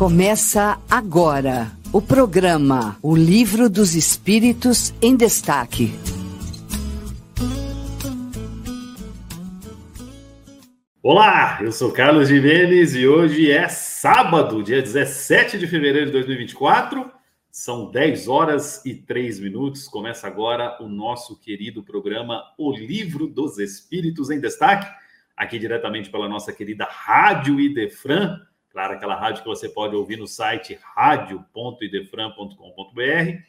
Começa agora o programa O Livro dos Espíritos em Destaque. Olá, eu sou Carlos Jimenez e hoje é sábado, dia 17 de fevereiro de 2024. São 10 horas e 3 minutos. Começa agora o nosso querido programa O Livro dos Espíritos em Destaque, aqui diretamente pela nossa querida Rádio Idefran. Claro, aquela rádio que você pode ouvir no site radio.idefran.com.br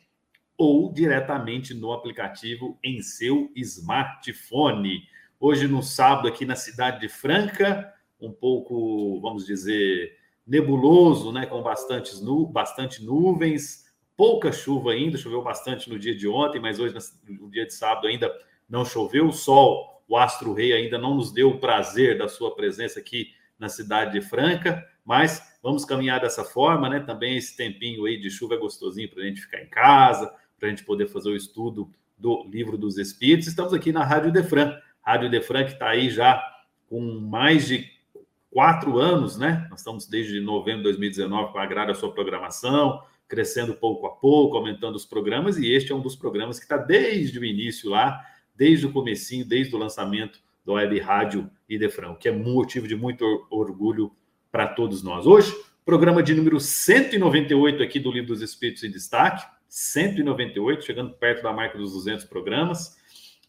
ou diretamente no aplicativo em seu smartphone. Hoje, no sábado, aqui na cidade de Franca, um pouco, vamos dizer, nebuloso, né? Com bastantes nu bastante nuvens, pouca chuva ainda, choveu bastante no dia de ontem, mas hoje, no dia de sábado, ainda não choveu. O sol, o astro rei, ainda não nos deu o prazer da sua presença aqui na cidade de Franca, mas vamos caminhar dessa forma, né? Também esse tempinho aí de chuva é gostosinho para a gente ficar em casa, para a gente poder fazer o estudo do livro dos Espíritos. Estamos aqui na Rádio Defran, Rádio Defran que está aí já com mais de quatro anos, né? Nós estamos desde novembro de 2019 com a grade a sua programação, crescendo pouco a pouco, aumentando os programas, e este é um dos programas que está desde o início lá, desde o comecinho, desde o lançamento do Web Rádio Idefran, que é motivo de muito orgulho para todos nós. Hoje, programa de número 198 aqui do Livro dos Espíritos em Destaque, 198, chegando perto da marca dos 200 programas.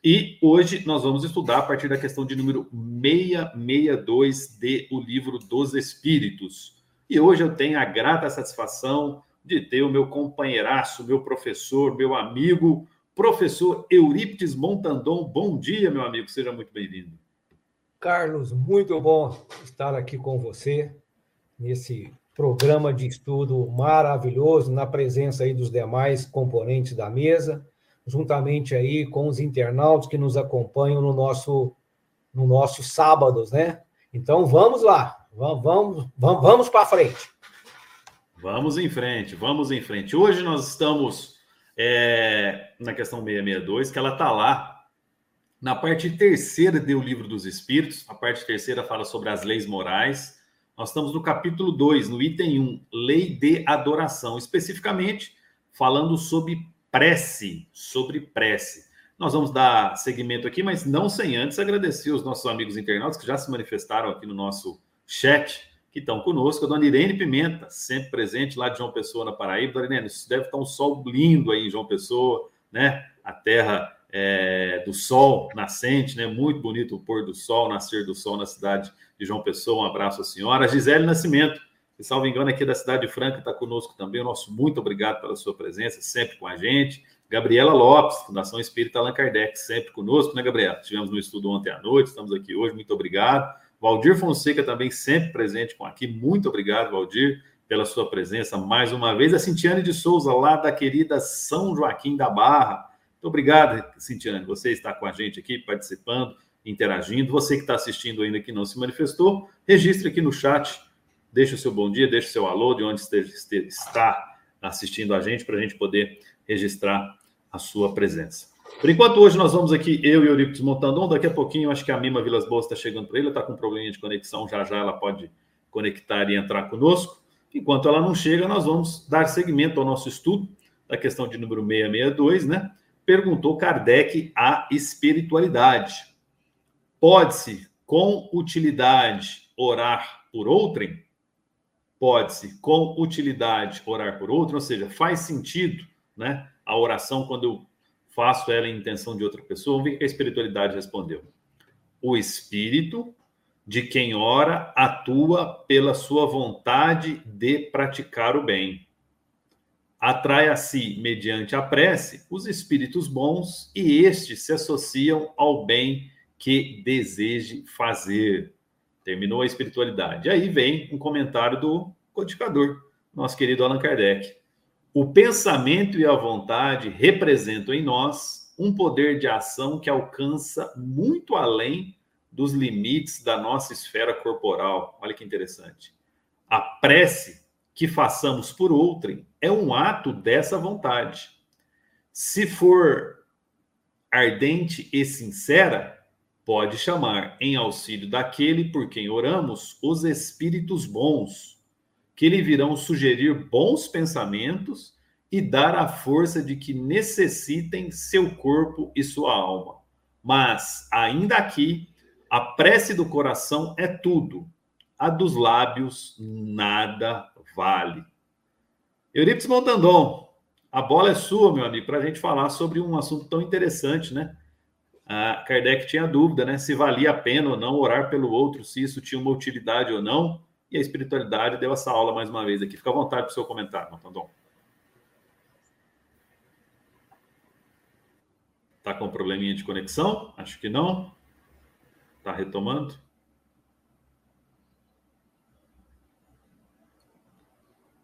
E hoje nós vamos estudar a partir da questão de número 662 de O Livro dos Espíritos. E hoje eu tenho a grata satisfação de ter o meu companheiraço, meu professor, meu amigo, professor Eurípides Montandon. Bom dia, meu amigo, seja muito bem-vindo. Carlos, muito bom estar aqui com você nesse programa de estudo maravilhoso, na presença aí dos demais componentes da mesa, juntamente aí com os internautas que nos acompanham no nosso no nossos sábados, né? Então vamos lá, vamos vamos vamos, vamos para frente. Vamos em frente, vamos em frente. Hoje nós estamos é, na questão 662, que ela está lá na parte terceira do Livro dos Espíritos. A parte terceira fala sobre as leis morais. Nós estamos no capítulo 2, no item 1, um, Lei de Adoração, especificamente falando sobre prece, sobre prece. Nós vamos dar seguimento aqui, mas não sem antes agradecer os nossos amigos internautas que já se manifestaram aqui no nosso chat que estão conosco. A dona Irene Pimenta, sempre presente lá de João Pessoa, na Paraíba. Dona Irene, deve estar um sol lindo aí em João Pessoa, né? A terra é, do sol nascente, né? Muito bonito o pôr do sol, nascer do sol na cidade de João Pessoa. Um abraço à senhora. Gisele Nascimento, que, salvo engano, aqui da cidade de Franca, está conosco também. O nosso muito obrigado pela sua presença, sempre com a gente. Gabriela Lopes, Fundação Espírita Allan Kardec, sempre conosco, né, Gabriela? Estivemos no estudo ontem à noite, estamos aqui hoje, muito obrigado. Valdir Fonseca também sempre presente com aqui. Muito obrigado, Valdir, pela sua presença mais uma vez. A Cintiane de Souza, lá da querida São Joaquim da Barra. Muito obrigado, Cintiane. Você está com a gente aqui, participando, interagindo. Você que está assistindo ainda que não se manifestou, registre aqui no chat. Deixe o seu bom dia, deixe o seu alô de onde está assistindo a gente, para a gente poder registrar a sua presença. Por enquanto, hoje nós vamos aqui, eu e o Eurípides Montandon. Daqui a pouquinho, acho que a Mima Vilas Boas está chegando para ele, está com um probleminha de conexão. Já já ela pode conectar e entrar conosco. Enquanto ela não chega, nós vamos dar seguimento ao nosso estudo da questão de número 662, né? Perguntou Kardec a espiritualidade. Pode-se, com utilidade, orar por outrem? Pode-se, com utilidade, orar por outrem? Ou seja, faz sentido, né? A oração, quando eu faço ela em intenção de outra pessoa. Vamos ver o que a espiritualidade respondeu. O espírito de quem ora atua pela sua vontade de praticar o bem. Atrai a si, mediante a prece, os espíritos bons e estes se associam ao bem que deseje fazer. Terminou a espiritualidade. Aí vem um comentário do codificador, nosso querido Allan Kardec. O pensamento e a vontade representam em nós um poder de ação que alcança muito além dos limites da nossa esfera corporal. Olha que interessante. A prece que façamos por outrem é um ato dessa vontade. Se for ardente e sincera, pode chamar em auxílio daquele por quem oramos os espíritos bons que lhe virão sugerir bons pensamentos e dar a força de que necessitem seu corpo e sua alma. Mas, ainda aqui, a prece do coração é tudo, a dos lábios nada vale. Eurípides Montandon, a bola é sua, meu amigo, para a gente falar sobre um assunto tão interessante, né? A Kardec tinha dúvida, né? Se valia a pena ou não orar pelo outro, se isso tinha uma utilidade ou não. E a espiritualidade deu essa aula mais uma vez aqui. Fica à vontade para o seu comentário, Montandon. Tá com um probleminha de conexão? Acho que não. Tá retomando?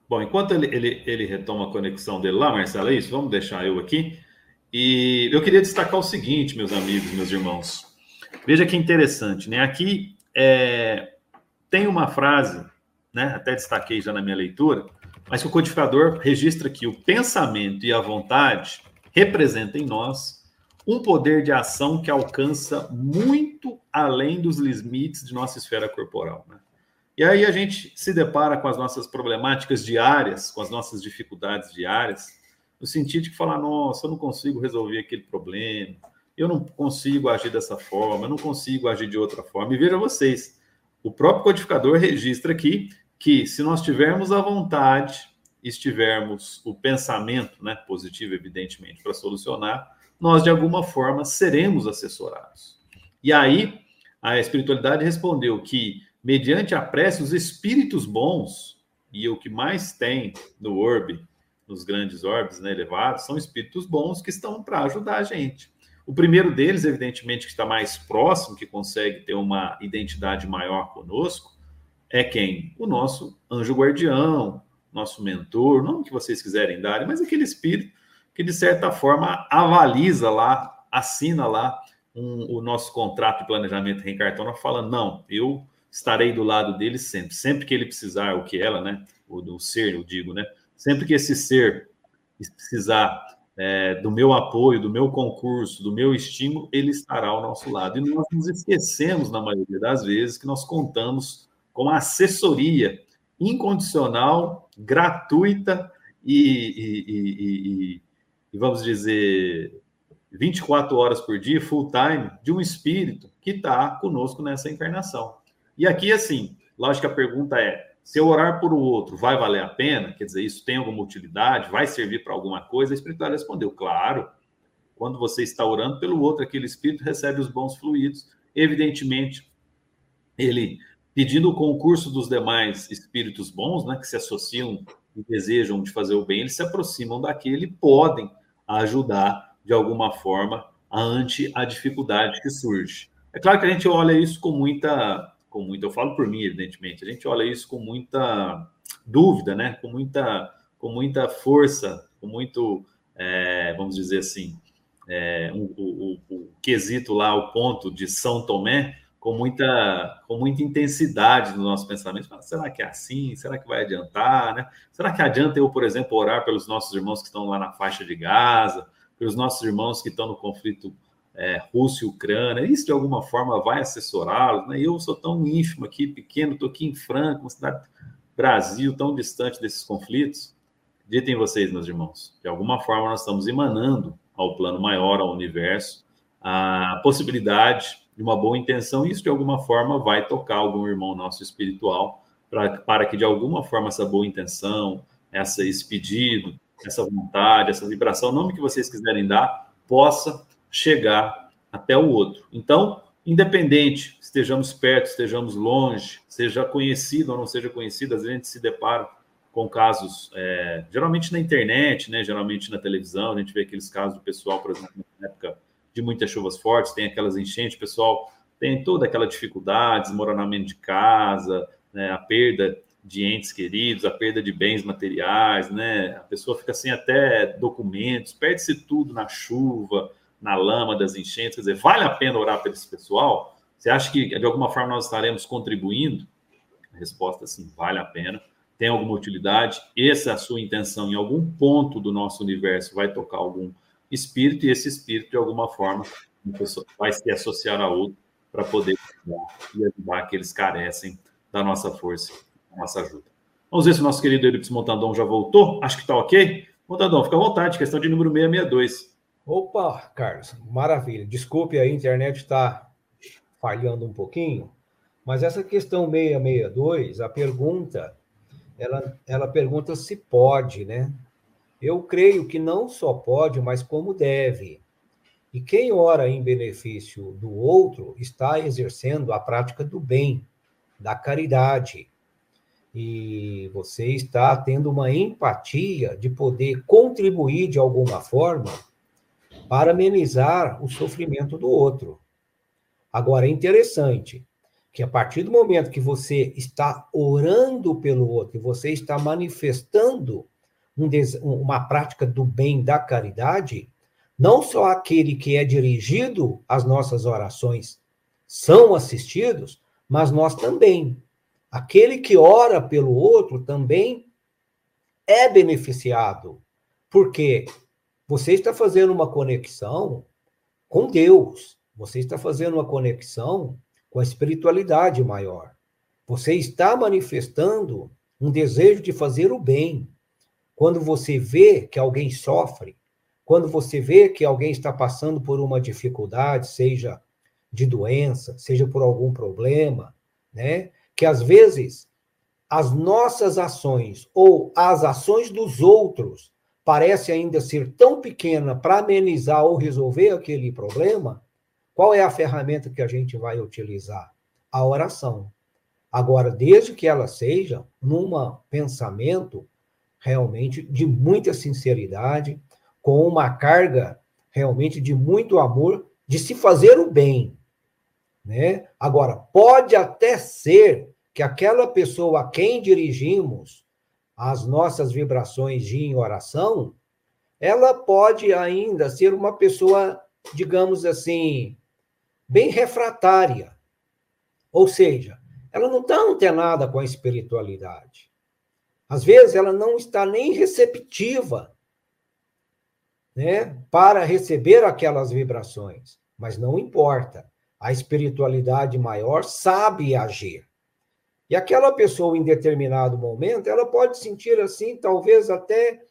Bom, enquanto ele, ele, ele retoma a conexão dele lá, Marcelo, é isso? Vamos deixar eu aqui. E eu queria destacar o seguinte, meus amigos, meus irmãos. Veja que interessante, né? Aqui é, tem uma frase, né? Até destaquei já na minha leitura, mas que o codificador registra que o pensamento e a vontade representam em nós um poder de ação que alcança muito além dos limites de nossa esfera corporal. Né? E aí a gente se depara com as nossas problemáticas diárias, com as nossas dificuldades diárias, no sentido de falar, nossa, eu não consigo resolver aquele problema, eu não consigo agir dessa forma, eu não consigo agir de outra forma. E veja vocês, o próprio codificador registra aqui que se nós tivermos a vontade, estivermos o pensamento, né, positivo, evidentemente, para solucionar, nós de alguma forma seremos assessorados. E aí a espiritualidade respondeu que mediante a prece, os espíritos bons, e o que mais tem no orbe, nos grandes orbes né, elevados, são espíritos bons que estão para ajudar a gente. O primeiro deles, evidentemente, que está mais próximo, que consegue ter uma identidade maior conosco, é quem? O nosso anjo guardião, nosso mentor, não que vocês quiserem dar, mas aquele espírito que, de certa forma, avaliza lá, assina lá um, o nosso contrato de planejamento reencartando, falando: não, eu estarei do lado dele sempre. Sempre que ele precisar, o que ela, né? O do ser, eu digo, né? Sempre que esse ser precisar é, do meu apoio, do meu concurso, do meu estímulo, ele estará ao nosso lado. E nós nos esquecemos, na maioria das vezes, que nós contamos com assessoria incondicional, gratuita e, e, e, e, vamos dizer, 24 horas por dia, full time, de um espírito que está conosco nessa encarnação. E aqui, assim, lógico que a pergunta é: se eu orar por o outro, vai valer a pena? Quer dizer, isso tem alguma utilidade? Vai servir para alguma coisa? A espiritualidade respondeu: claro. Quando você está orando pelo outro, aquele espírito recebe os bons fluidos. Evidentemente, ele pedindo o concurso dos demais espíritos bons, né, que se associam e desejam de fazer o bem, eles se aproximam daquele e podem ajudar de alguma forma ante a dificuldade que surge. É claro que a gente olha isso com muita com muito, eu falo por mim, evidentemente, a gente olha isso com muita dúvida, né? Com muita, com muita força, com muito, é, vamos dizer assim, é, um, o, o, o, quesito lá, o ponto de São Tomé, com muita, com muita intensidade no nosso pensamento. será que é assim? Será que vai adiantar? Né? Será que adianta eu, por exemplo, orar pelos nossos irmãos que estão lá na faixa de Gaza, pelos nossos irmãos que estão no conflito é, Rússia e Ucrânia, isso de alguma forma vai assessorá-los, né? Eu sou tão ínfimo aqui, pequeno, estou aqui em Franca, uma cidade Brasil tão distante desses conflitos. Ditem vocês, meus irmãos, de alguma forma nós estamos emanando ao plano maior, ao universo, a possibilidade de uma boa intenção, isso de alguma forma vai tocar algum irmão nosso espiritual, pra, para que de alguma forma essa boa intenção, essa, esse pedido, essa vontade, essa vibração, o nome que vocês quiserem dar, possa chegar até o outro. Então, independente, estejamos perto, estejamos longe, seja conhecido ou não seja conhecido, às vezes a gente se depara com casos, é, geralmente na internet, né, geralmente na televisão, a gente vê aqueles casos do pessoal, por exemplo, na época de muitas chuvas fortes, tem aquelas enchentes, o pessoal tem toda aquela dificuldade, desmoronamento de casa, né, a perda de entes queridos, a perda de bens materiais, né, a pessoa fica sem até documentos, perde-se tudo na chuva, na lama das enchentes. Quer dizer, vale a pena orar por esse pessoal? Você acha que de alguma forma nós estaremos contribuindo? A resposta é sim, vale a pena. Tem alguma utilidade? Essa é a sua intenção. Em algum ponto do nosso universo vai tocar algum espírito e esse espírito, de alguma forma, vai se associar a outro para poder ajudar e ajudar aqueles que carecem da nossa força, da nossa ajuda. Vamos ver se o nosso querido Eurípides Montandão já voltou. Acho que está ok. Montandão, fica à vontade, questão de número 662. Opa, Carlos, maravilha. Desculpe, a internet está falhando um pouquinho, mas essa questão 662, a pergunta, ela, ela pergunta se pode, né? Eu creio que não só pode, mas como deve. E quem ora em benefício do outro está exercendo a prática do bem, da caridade. E você está tendo uma empatia de poder contribuir de alguma forma para amenizar o sofrimento do outro. Agora, é interessante que a partir do momento que você está orando pelo outro, você está manifestando um uma prática do bem, da caridade, não só aquele que é dirigido às nossas orações são assistidos, mas nós também. Aquele que ora pelo outro também é beneficiado. Porque você está fazendo uma conexão com Deus, você está fazendo uma conexão com a espiritualidade maior. Você está manifestando um desejo de fazer o bem. Quando você vê que alguém sofre, quando você vê que alguém está passando por uma dificuldade, seja de doença, seja por algum problema, né? Que às vezes as nossas ações ou as ações dos outros parecem ainda ser tão pequena para amenizar ou resolver aquele problema, qual é a ferramenta que a gente vai utilizar? A oração. Agora, desde que ela seja num pensamento realmente de muita sinceridade, com uma carga realmente de muito amor, de se fazer o bem. Né? Agora, pode até ser que aquela pessoa a quem dirigimos as nossas vibrações de em oração, ela pode ainda ser uma pessoa, digamos assim, bem refratária. Ou seja, ela não está antenada com a espiritualidade. Às vezes, ela não está nem receptiva né, para receber aquelas vibrações. Mas não importa. A espiritualidade maior sabe agir. E aquela pessoa, em determinado momento, ela pode sentir assim, talvez até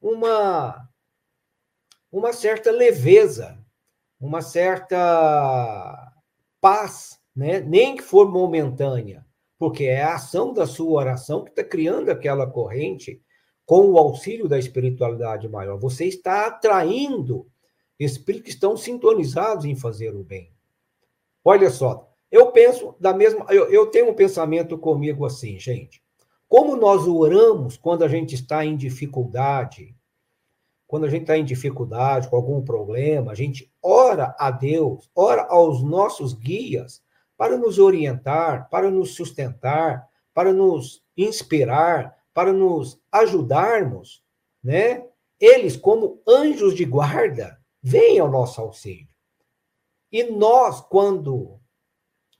uma, uma certa leveza, uma certa paz, né? nem que for momentânea, porque é a ação da sua oração que está criando aquela corrente com o auxílio da espiritualidade maior. Você está atraindo espíritos que estão sintonizados em fazer o bem. Olha só, eu penso da mesma. Eu, eu tenho um pensamento comigo assim, gente. Como nós oramos quando a gente está em dificuldade, quando a gente está em dificuldade, com algum problema, a gente ora a Deus, ora aos nossos guias para nos orientar, para nos sustentar, para nos inspirar, para nos ajudarmos, né? Eles, como anjos de guarda, vêm ao nosso auxílio. E nós, quando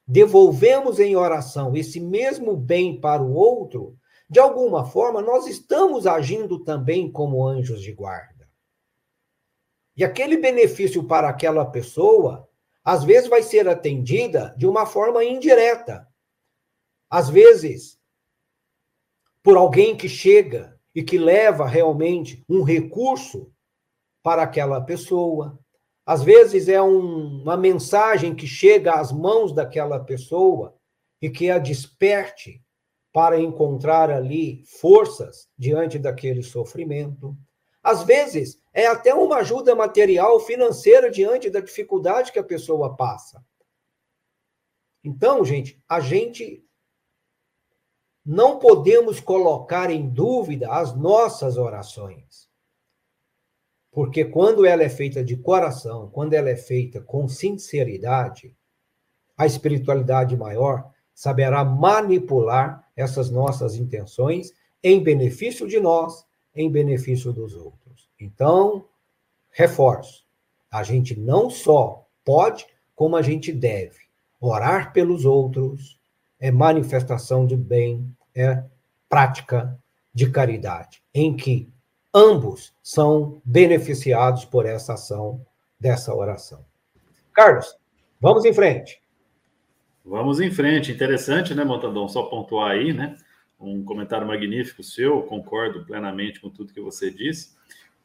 devolvemos em oração esse mesmo bem para o outro, de alguma forma, nós estamos agindo também como anjos de guarda. E aquele benefício para aquela pessoa, às vezes vai ser atendida de uma forma indireta. Às vezes, por alguém que chega e que leva realmente um recurso para aquela pessoa. Às vezes é um, uma mensagem que chega às mãos daquela pessoa e que a desperte para encontrar ali forças diante daquele sofrimento. Às vezes é até uma ajuda material, financeira diante da dificuldade que a pessoa passa. Então, gente, a gente não podemos colocar em dúvida as nossas orações. Porque quando ela é feita de coração, quando ela é feita com sinceridade, a espiritualidade maior saberá manipular essas nossas intenções em benefício de nós, em benefício dos outros. Então, reforço: a gente não só pode, como a gente deve orar pelos outros, é manifestação de bem, é prática de caridade, em que ambos são beneficiados por essa ação dessa oração. Carlos, vamos em frente. Vamos em frente. Interessante, né, Montandão? Só pontuar aí, né? um comentário magnífico seu, concordo plenamente com tudo que você disse,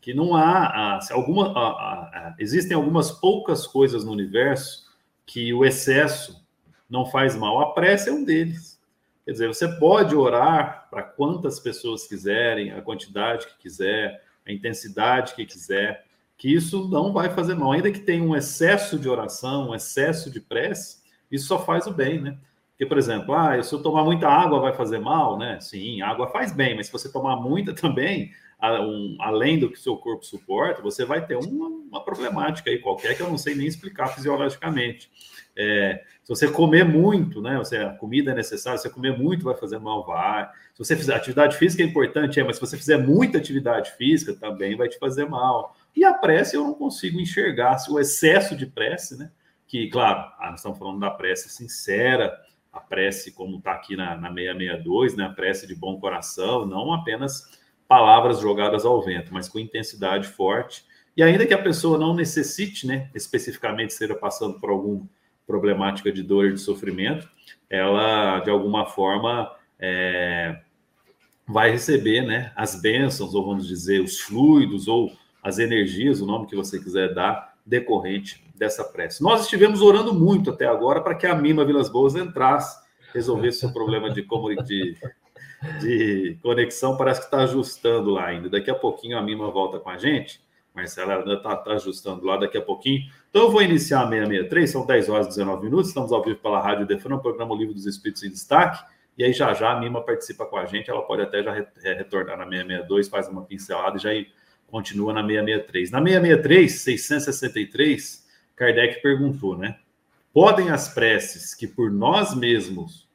que não há, alguma, existem algumas poucas coisas no universo que o excesso não faz mal. A prece é um deles. Quer dizer, você pode orar para quantas pessoas quiserem, a quantidade que quiser, a intensidade que quiser, que isso não vai fazer mal. Ainda que tenha um excesso de oração, um excesso de prece, isso só faz o bem, né? Porque, por exemplo, ah, se eu tomar muita água vai fazer mal, né? Sim, água faz bem, mas se você tomar muita também, além do que seu corpo suporta, você vai ter uma, uma, problemática aí qualquer que eu não sei nem explicar fisiologicamente. É, se você comer muito, né? Você, a comida é necessária, se você comer muito vai fazer mal, vai. Se você fizer atividade física é importante, é, mas se você fizer muita atividade física também vai te fazer mal. E a prece eu não consigo enxergar, se o excesso de prece, né? Que, claro, ah, nós estamos falando da prece sincera, a prece como está aqui na, na 662, né? A prece de bom coração, não apenas palavras jogadas ao vento, mas com intensidade forte. E ainda que a pessoa não necessite, né, especificamente esteja passando por alguma problemática de dor e de sofrimento, ela de alguma forma é, vai receber, né, as bênçãos, ou vamos dizer, os fluidos ou as energias, o nome que você quiser dar, decorrente dessa prece. Nós estivemos orando muito até agora para que a Mima Vilas Boas entrasse, resolvesse o problema de, de, de conexão parece que está ajustando lá ainda. Daqui a pouquinho a Mima volta com a gente. Marcela ainda está tá ajustando lá daqui a pouquinho. Então eu vou iniciar a 663, são 10 horas e 19 minutos. Estamos ao vivo pela Rádio Defran, programa Livro dos Espíritos em Destaque. E aí já já a Mima participa com a gente. Ela pode até já é, retornar na 662, faz uma pincelada e já continua na 663. Na 663, 663, Kardec perguntou, né? Podem as preces que por nós mesmos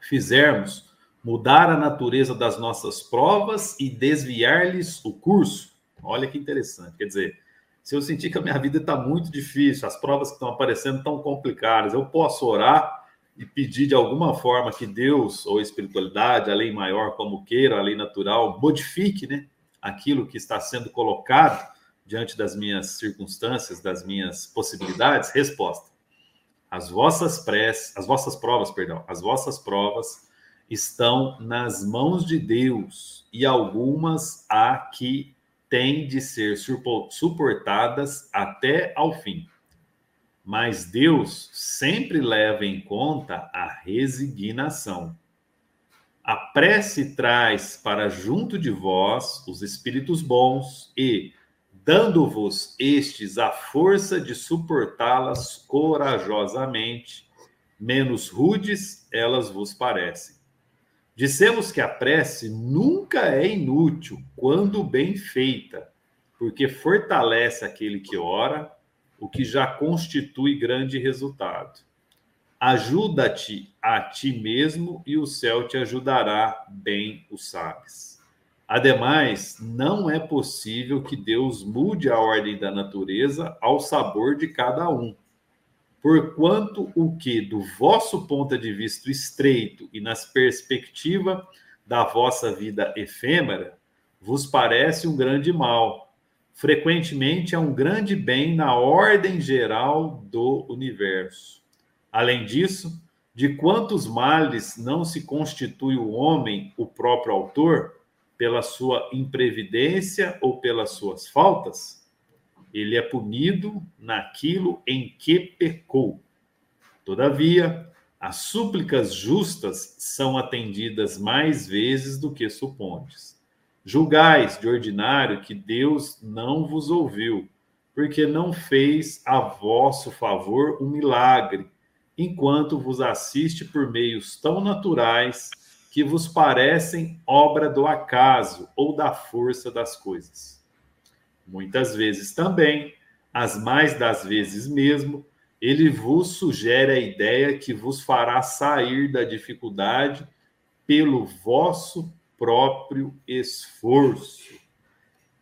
fizermos mudar a natureza das nossas provas e desviar-lhes o curso. Olha que interessante. Quer dizer, se eu sentir que a minha vida está muito difícil, as provas que estão aparecendo estão complicadas, eu posso orar e pedir de alguma forma que Deus ou a espiritualidade, a lei maior, como queira, a lei natural, modifique né, aquilo que está sendo colocado diante das minhas circunstâncias, das minhas possibilidades? Resposta. As vossas preces, as vossas provas, perdão, as vossas provas estão nas mãos de Deus e algumas há que têm de ser suportadas até ao fim. Mas Deus sempre leva em conta a resignação. A prece traz para junto de vós os espíritos bons e, dando-vos estes a força de suportá-las corajosamente, menos rudes elas vos parecem. Dissemos que a prece nunca é inútil quando bem feita, porque fortalece aquele que ora, o que já constitui grande resultado. Ajuda-te a ti mesmo e o céu te ajudará, bem o sabes. Ademais, não é possível que Deus mude a ordem da natureza ao sabor de cada um porquanto o que, do vosso ponto de vista estreito e nas perspectiva da vossa vida efêmera, vos parece um grande mal, frequentemente é um grande bem na ordem geral do universo. Além disso, de quantos males não se constitui o homem o próprio autor, pela sua imprevidência ou pelas suas faltas? Ele é punido naquilo em que pecou. Todavia, as súplicas justas são atendidas mais vezes do que supondes. Julgais de ordinário que Deus não vos ouviu, porque não fez a vosso favor um milagre, enquanto vos assiste por meios tão naturais que vos parecem obra do acaso ou da força das coisas. Muitas vezes também, as mais das vezes mesmo, ele vos sugere a ideia que vos fará sair da dificuldade pelo vosso próprio esforço.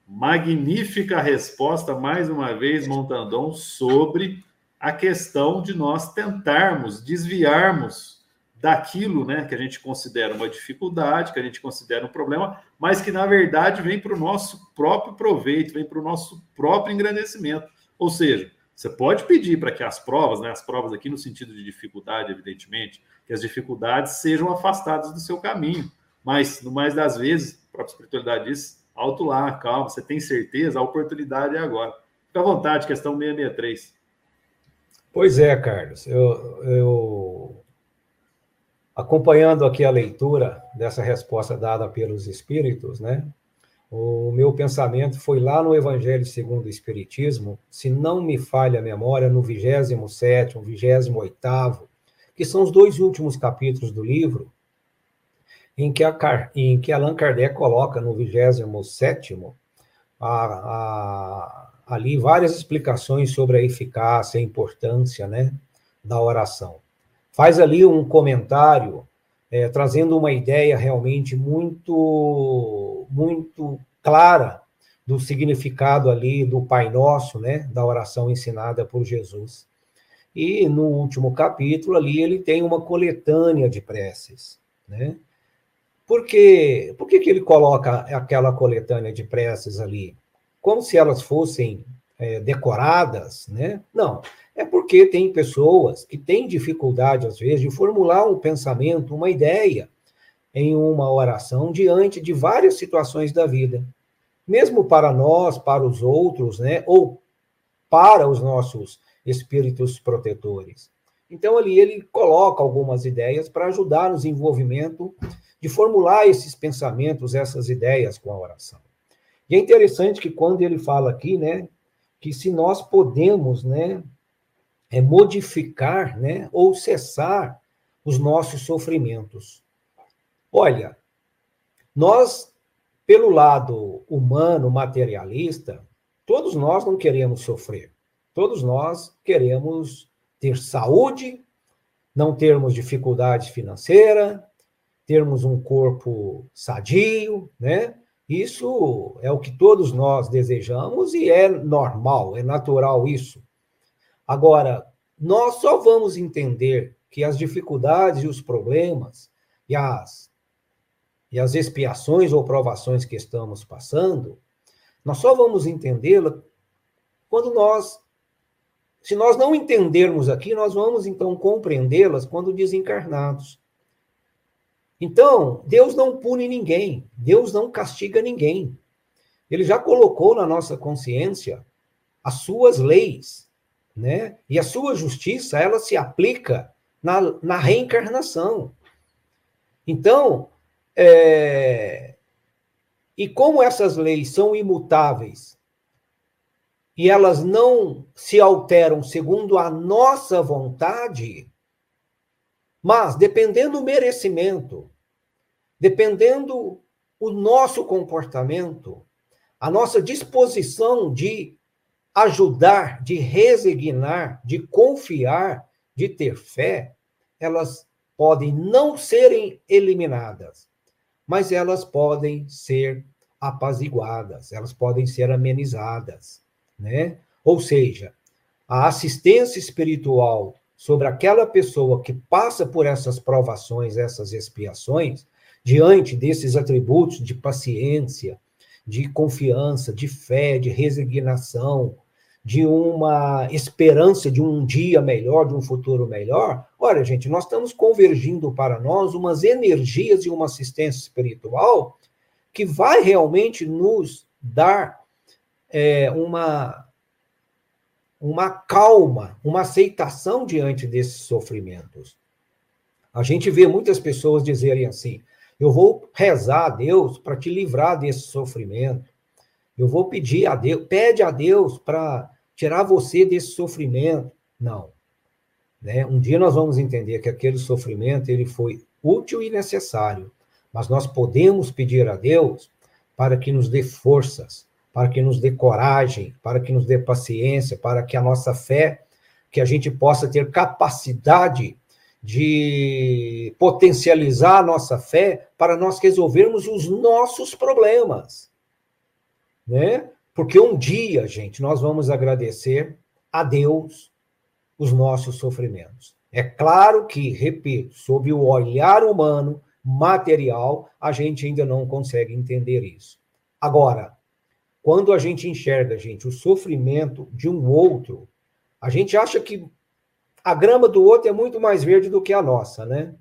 Magnífica resposta, mais uma vez, Montandon, sobre a questão de nós tentarmos desviarmos daquilo né, que a gente considera uma dificuldade, que a gente considera um problema, mas que na verdade vem para o nosso próprio proveito, vem para o nosso próprio engrandecimento. Ou seja, Você pode pedir para que as provas, né, as provas aqui no sentido de dificuldade, evidentemente, que as dificuldades sejam afastadas do seu caminho. Mas, no mais das vezes, a própria espiritualidade diz, alto lá, calma, você tem certeza, a oportunidade é agora. Fica à vontade, questão 663. Pois é, Carlos. Eu, eu, acompanhando aqui a leitura dessa resposta dada pelos espíritos, né? O meu pensamento foi lá no Evangelho segundo o Espiritismo, se não me falha a memória, no 27, 28, que são os dois últimos capítulos do livro, em que, a, em que Allan Kardec coloca no 27 a, a, ali várias explicações sobre a eficácia, a importância né, da oração. Faz ali um comentário é, trazendo uma ideia realmente muito, muito clara do significado ali do Pai Nosso, né, da oração ensinada por Jesus. E no último capítulo ali ele tem uma coletânea de preces, né? Por, quê? Por que, que ele coloca aquela coletânea de preces ali? Como se elas fossem é, decoradas, né? Não, é porque tem pessoas que têm dificuldade, às vezes, de formular um pensamento, uma ideia em uma oração diante de várias situações da vida. Mesmo para nós, para os outros, né? Ou para os nossos espíritos protetores. Então, ali ele coloca algumas ideias para ajudar no desenvolvimento de formular esses pensamentos, essas ideias com a oração. E é interessante que quando ele fala aqui, né, que se nós podemos, né, é modificar, né, ou cessar os nossos sofrimentos. Olha, nós, pelo lado humano, materialista, todos nós não queremos sofrer. Todos nós queremos ter saúde, não termos dificuldade financeira, termos um corpo sadio, né? Isso é o que todos nós desejamos e é normal, é natural isso. Agora, nós só vamos entender que as dificuldades e os problemas e as, e as expiações ou provações que estamos passando, nós só vamos entendê-la quando nós. Se nós não entendermos aqui, nós vamos então compreendê-las quando desencarnados. Então, Deus não pune ninguém, Deus não castiga ninguém. Ele já colocou na nossa consciência as suas leis, né? E a sua justiça, ela se aplica na, na reencarnação. Então, é... e como essas leis são imutáveis e elas não se alteram segundo a nossa vontade, mas dependendo do merecimento, dependendo o nosso comportamento, a nossa disposição de ajudar, de resignar, de confiar, de ter fé, elas podem não serem eliminadas, mas elas podem ser apaziguadas, elas podem ser amenizadas, né? Ou seja, a assistência espiritual sobre aquela pessoa que passa por essas provações, essas expiações, diante desses atributos de paciência, de confiança, de fé, de resignação, de uma esperança de um dia melhor, de um futuro melhor. Olha, gente, nós estamos convergindo para nós umas energias e uma assistência espiritual que vai realmente nos dar é, uma, uma calma, uma aceitação diante desses sofrimentos. A gente vê muitas pessoas dizerem assim: eu vou rezar a Deus para te livrar desse sofrimento. Eu vou pedir a Deus, pede a Deus para tirar você desse sofrimento. Não. Né? Um dia nós vamos entender que aquele sofrimento ele foi útil e necessário, mas nós podemos pedir a Deus para que nos dê forças, para que nos dê coragem, para que nos dê paciência, para que a nossa fé, que a gente possa ter capacidade de potencializar a nossa fé para nós resolvermos os nossos problemas, né? Porque um dia, gente, nós vamos agradecer a Deus os nossos sofrimentos. É claro que, repito, sob o olhar humano, material, a gente ainda não consegue entender isso. Agora, quando a gente enxerga, gente, o sofrimento de um outro, A gente acha que a grama do outro é muito mais verde do que a nossa, né?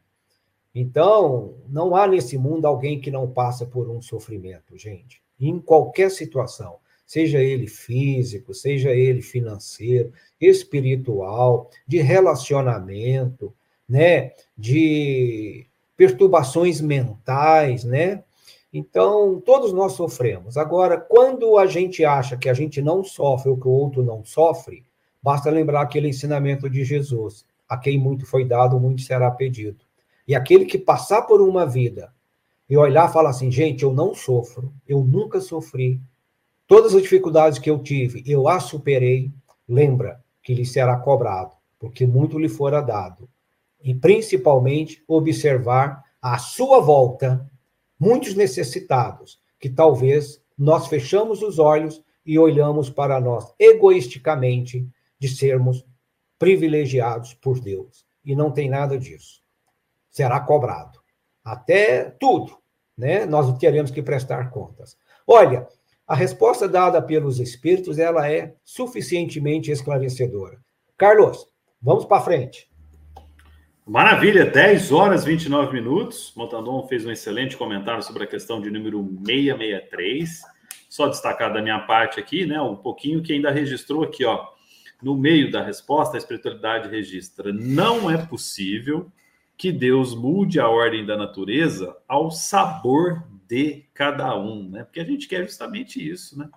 Então, não há nesse mundo alguém que não passa por um sofrimento, gente. Em qualquer situação, seja ele físico, seja ele financeiro, espiritual, de relacionamento, né, de perturbações mentais, né? Então, todos nós sofremos. Agora, quando a gente acha que a gente não sofre ou que o outro não sofre, basta lembrar aquele ensinamento de Jesus: a quem muito foi dado, muito será pedido. E aquele que passar por uma vida e olhar e falar assim, gente, eu não sofro, eu nunca sofri, todas as dificuldades que eu tive, eu as superei, lembra que lhe será cobrado, porque muito lhe fora dado. E principalmente observar à sua volta muitos necessitados, que talvez nós fechamos os olhos e olhamos para nós egoisticamente de sermos privilegiados por Deus. E não tem nada disso será cobrado. Até tudo, né? Nós teremos que prestar contas. Olha, a resposta dada pelos espíritos, ela é suficientemente esclarecedora. Carlos, vamos para frente. Maravilha, 10 horas 29 minutos. Montandon fez um excelente comentário sobre a questão de número 663. Só destacar da minha parte aqui, né, um pouquinho que ainda registrou aqui, ó, no meio da resposta, a espiritualidade registra: não é possível que Deus mude a ordem da natureza ao sabor de cada um, né? Porque a gente quer justamente isso, né?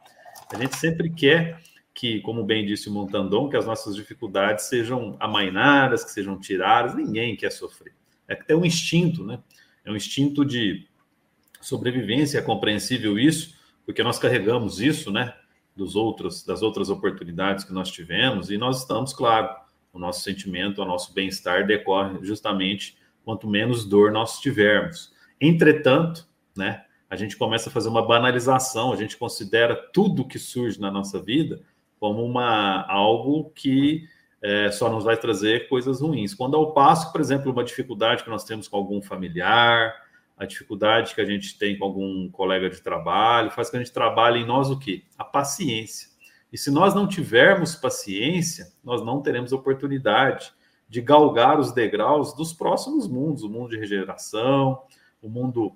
A gente sempre quer que, como bem disse o Montandon, que as nossas dificuldades sejam amainadas, que sejam tiradas. Ninguém quer sofrer. É tem um instinto, né? É um instinto de sobrevivência, é compreensível isso, porque nós carregamos isso, né? Dos outros, das outras oportunidades que nós tivemos, e nós estamos, claro, o nosso sentimento, o nosso bem-estar decorre justamente quanto menos dor nós tivermos. Entretanto, né, a gente começa a fazer uma banalização, a gente considera tudo que surge na nossa vida como uma algo que é, só nos vai trazer coisas ruins. Quando ao passo, por exemplo, uma dificuldade que nós temos com algum familiar, a dificuldade que a gente tem com algum colega de trabalho, faz que a gente trabalhe em nós o quê? A paciência. E se nós não tivermos paciência, nós não teremos oportunidade de galgar os degraus dos próximos mundos, o mundo de regeneração, o mundo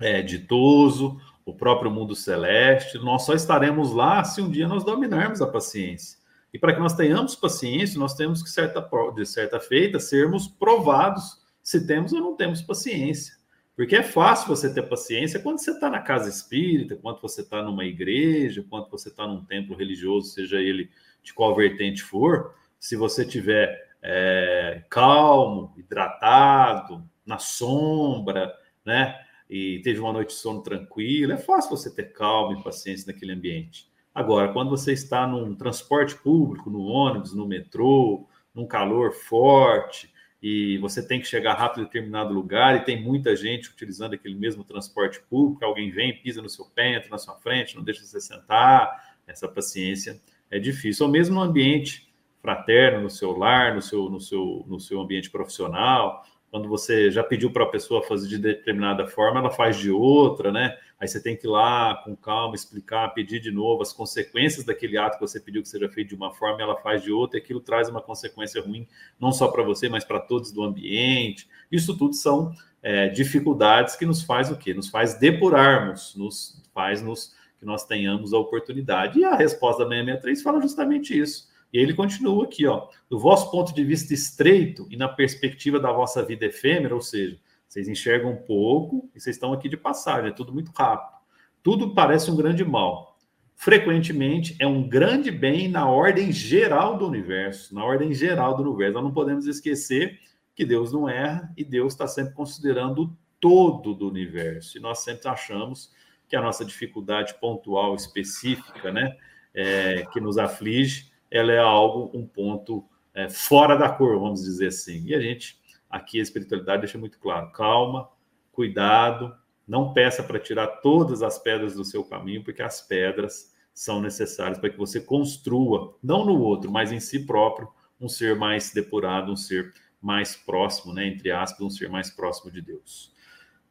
é, ditoso, o próprio mundo celeste. Nós só estaremos lá se um dia nós dominarmos a paciência. E para que nós tenhamos paciência, nós temos que, certa, de certa feita, sermos provados se temos ou não temos paciência. Porque é fácil você ter paciência quando você está na casa espírita, quando você está numa igreja, quando você está num templo religioso, seja ele de qual vertente for. Se você tiver é, calmo, hidratado, na sombra, né? E teve uma noite de sono tranquila, é fácil você ter calma e paciência naquele ambiente. Agora, quando você está num transporte público, no ônibus, no metrô, num calor forte, e você tem que chegar rápido em determinado lugar e tem muita gente utilizando aquele mesmo transporte público, alguém vem, pisa no seu pé, entra na sua frente, não deixa você sentar, essa paciência é difícil. Ou mesmo no ambiente fraterno, no seu lar, no seu, no seu, no seu ambiente profissional, quando você já pediu para a pessoa fazer de determinada forma, ela faz de outra, né? Aí você tem que ir lá com calma, explicar, pedir de novo as consequências daquele ato que você pediu que seja feito de uma forma, ela faz de outra, e aquilo traz uma consequência ruim, não só para você, mas para todos do ambiente. Isso tudo são é, dificuldades que nos faz o quê? Nos faz depurarmos, nos faz nos que nós tenhamos a oportunidade. E a resposta da 663 fala justamente isso e ele continua aqui, ó, do vosso ponto de vista estreito e na perspectiva da vossa vida efêmera, ou seja, vocês enxergam pouco e vocês estão aqui de passagem, é tudo muito rápido. Tudo parece um grande mal. Frequentemente é um grande bem na ordem geral do universo, na ordem geral do universo. Nós não podemos esquecer que Deus não erra e Deus está sempre considerando o todo do universo. E nós sempre achamos que a nossa dificuldade pontual específica, né, é, que nos aflige, ela é algo, um ponto é, fora da cor, vamos dizer assim. E a gente, aqui, a espiritualidade deixa muito claro: calma, cuidado, não peça para tirar todas as pedras do seu caminho, porque as pedras são necessárias para que você construa, não no outro, mas em si próprio, um ser mais depurado, um ser mais próximo, né, entre aspas, um ser mais próximo de Deus.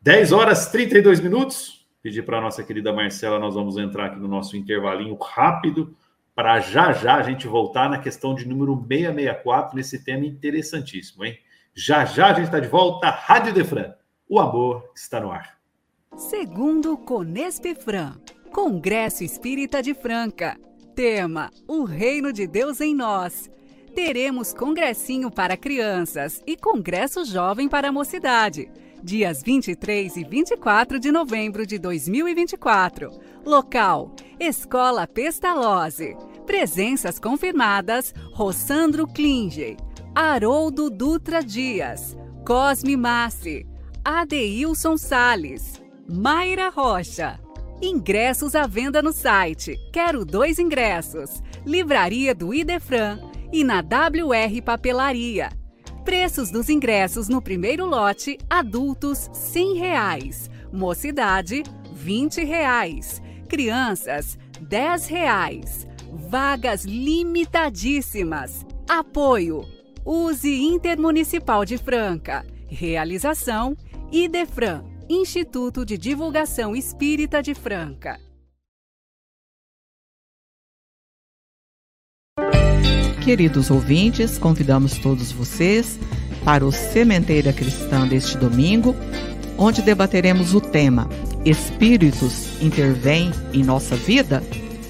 10 horas 32 minutos. Pedir para a nossa querida Marcela, nós vamos entrar aqui no nosso intervalinho rápido para já já a gente voltar na questão de número 664, nesse tema interessantíssimo, hein? Já já a gente está de volta, Rádio Defran. O amor está no ar. Segundo Conespefran, Congresso Espírita de Franca. Tema: O Reino de Deus em Nós. Teremos congressinho para crianças e congresso jovem para a mocidade dias 23 e 24 de novembro de 2024. Local: Escola Pestalozzi. Presenças confirmadas: Rossandro Klinge, Haroldo Dutra Dias, Cosme Massi, Adeilson Sales, Mayra Rocha. Ingressos à venda no site Quero Dois Ingressos, Livraria do Idefran e na WR Papelaria. Preços dos ingressos no primeiro lote: adultos 100 reais, mocidade 20 reais, crianças 10 reais. vagas limitadíssimas. Apoio: Use Intermunicipal de Franca. Realização: IDEFRAN, Instituto de Divulgação Espírita de Franca. Queridos ouvintes, convidamos todos vocês para o Sementeira Cristã deste domingo, onde debateremos o tema Espíritos intervêm em nossa vida?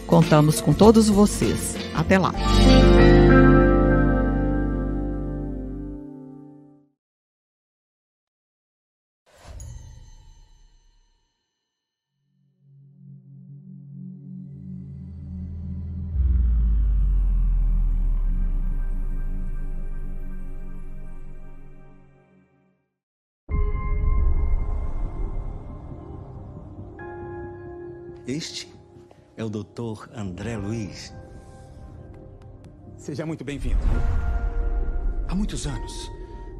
Contamos com todos vocês. Até lá! Este é o Dr. André Luiz. Seja muito bem-vindo. Há muitos anos,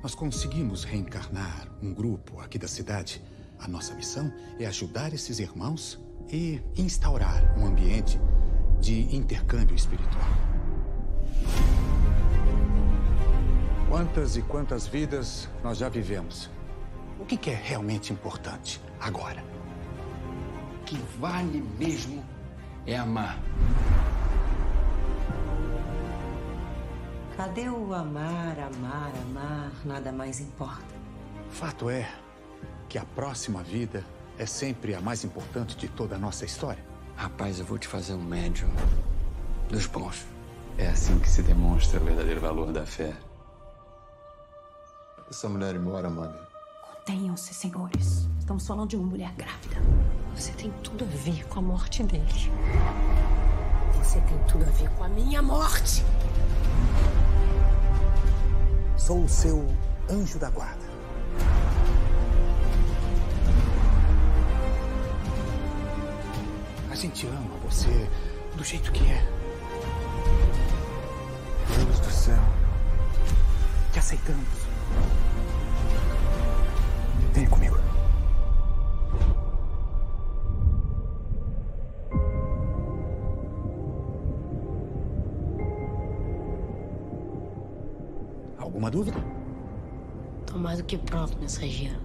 nós conseguimos reencarnar um grupo aqui da cidade. A nossa missão é ajudar esses irmãos e instaurar um ambiente de intercâmbio espiritual. Quantas e quantas vidas nós já vivemos? O que é realmente importante agora? Que vale mesmo é amar. Cadê o amar, amar, amar? Nada mais importa. Fato é que a próxima vida é sempre a mais importante de toda a nossa história. Rapaz, eu vou te fazer um médium dos bons. É assim que se demonstra o verdadeiro valor da fé. Essa mulher embora, mãe. Contenham-se, senhores. Estamos falando de uma mulher grávida. Você tem tudo a ver com a morte dele. Você tem tudo a ver com a minha morte. Sou o seu anjo da guarda. A gente ama você do jeito que é. Deus do céu. Te aceitamos. Vem comigo. Alguma dúvida? Tô mais do que pronto, mensageiro.